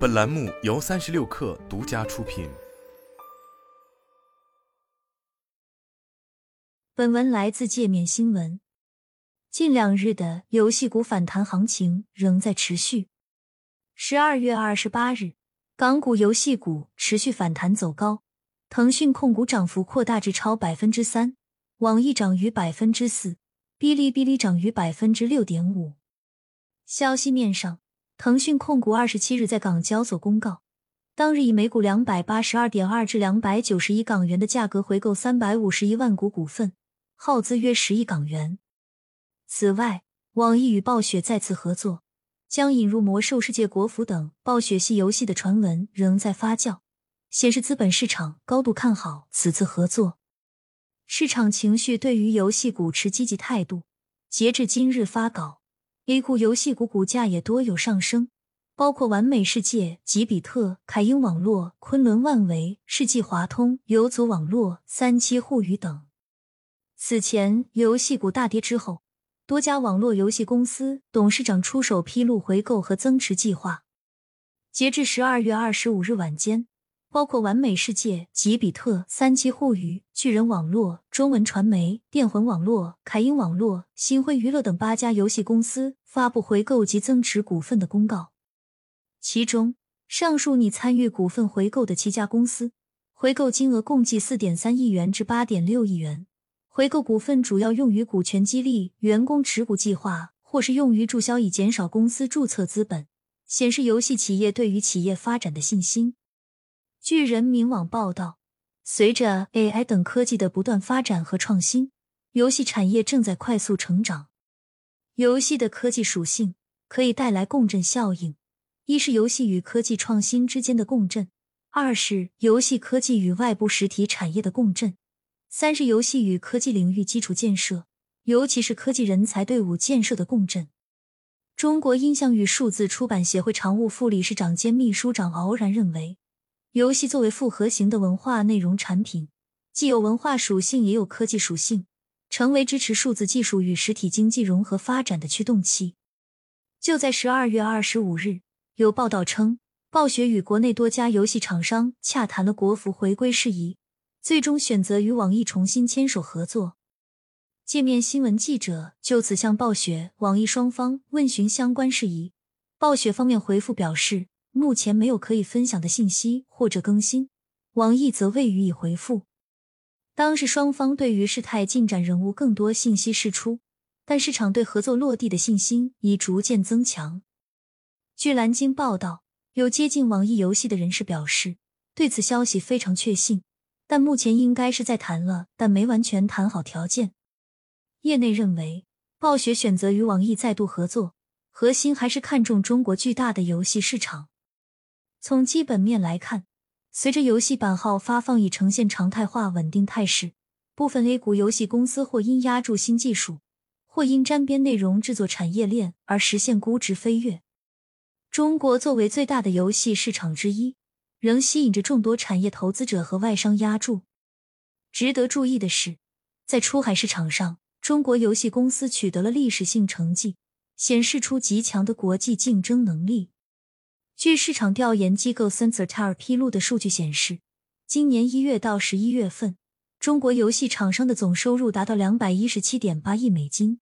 本栏目由三十六氪独家出品。本文来自界面新闻。近两日的游戏股反弹行情仍在持续。十二月二十八日，港股游戏股持续反弹走高，腾讯控股涨幅扩大至超百分之三，网易涨逾百分之四，哔哩哔哩涨逾百分之六点五。消息面上。腾讯控股二十七日在港交所公告，当日以每股两百八十二点二至两百九十一港元的价格回购三百五十一万股股份，耗资约十亿港元。此外，网易与暴雪再次合作，将引入《魔兽世界》国服等暴雪系游戏的传闻仍在发酵，显示资本市场高度看好此次合作。市场情绪对于游戏股持积极态度。截至今日发稿。A 股游戏股股价也多有上升，包括完美世界、吉比特、凯英网络、昆仑万维、世纪华通、游族网络、三七互娱等。此前游戏股大跌之后，多家网络游戏公司董事长出手披露回购和增持计划。截至十二月二十五日晚间。包括完美世界、吉比特、三七互娱、巨人网络、中文传媒、电魂网络、凯英网络、星辉娱乐等八家游戏公司发布回购及增持股份的公告。其中，上述拟参与股份回购的七家公司，回购金额共计四点三亿元至八点六亿元。回购股份主要用于股权激励、员工持股计划，或是用于注销，以减少公司注册资本，显示游戏企业对于企业发展的信心。据人民网报道，随着 AI 等科技的不断发展和创新，游戏产业正在快速成长。游戏的科技属性可以带来共振效应：一是游戏与科技创新之间的共振；二是游戏科技与外部实体产业的共振；三是游戏与科技领域基础建设，尤其是科技人才队伍建设的共振。中国音像与数字出版协会常务副理事长兼秘书长敖然认为。游戏作为复合型的文化内容产品，既有文化属性，也有科技属性，成为支持数字技术与实体经济融合发展的驱动器。就在十二月二十五日，有报道称，暴雪与国内多家游戏厂商洽谈了国服回归事宜，最终选择与网易重新牵手合作。界面新闻记者就此向暴雪、网易双方问询相关事宜，暴雪方面回复表示。目前没有可以分享的信息或者更新，网易则未予以回复。当时双方对于事态进展仍无更多信息释出，但市场对合作落地的信心已逐渐增强。据蓝鲸报道，有接近网易游戏的人士表示，对此消息非常确信，但目前应该是在谈了，但没完全谈好条件。业内认为，暴雪选择与网易再度合作，核心还是看重中国巨大的游戏市场。从基本面来看，随着游戏版号发放已呈现常态化稳定态势，部分 A 股游戏公司或因压住新技术，或因沾边内容制作产业链而实现估值飞跃。中国作为最大的游戏市场之一，仍吸引着众多产业投资者和外商压注。值得注意的是，在出海市场上，中国游戏公司取得了历史性成绩，显示出极强的国际竞争能力。据市场调研机构 Sensor Tower 披露的数据显示，今年一月到十一月份，中国游戏厂商的总收入达到两百一十七点八亿美金，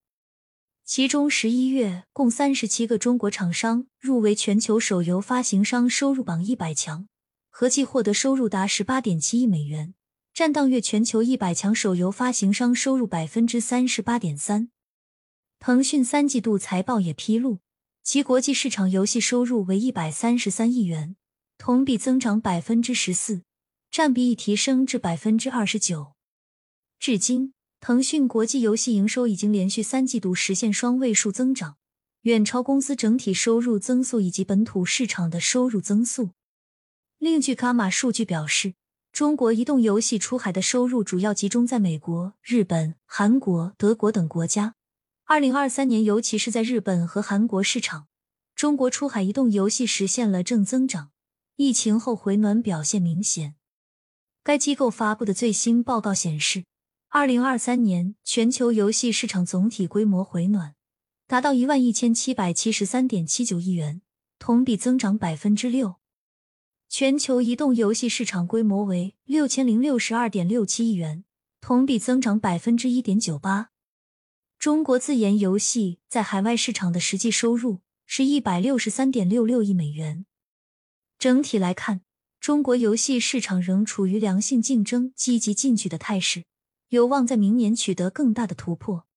其中十一月共三十七个中国厂商入围全球手游发行商收入榜一百强，合计获得收入达十八点七亿美元，占当月全球一百强手游发行商收入百分之三十八点三。腾讯三季度财报也披露。其国际市场游戏收入为一百三十三亿元，同比增长百分之十四，占比已提升至百分之二十九。至今，腾讯国际游戏营收已经连续三季度实现双位数增长，远超公司整体收入增速以及本土市场的收入增速。另据伽马数据表示，中国移动游戏出海的收入主要集中在美国、日本、韩国、德国等国家。二零二三年，尤其是在日本和韩国市场，中国出海移动游戏实现了正增长，疫情后回暖表现明显。该机构发布的最新报告显示，二零二三年全球游戏市场总体规模回暖，达到一万一千七百七十三点七九亿元，同比增长百分之六，全球移动游戏市场规模为六千零六十二点六七亿元，同比增长百分之一点九八。中国自研游戏在海外市场的实际收入是一百六十三点六六亿美元。整体来看，中国游戏市场仍处于良性竞争、积极进取的态势，有望在明年取得更大的突破。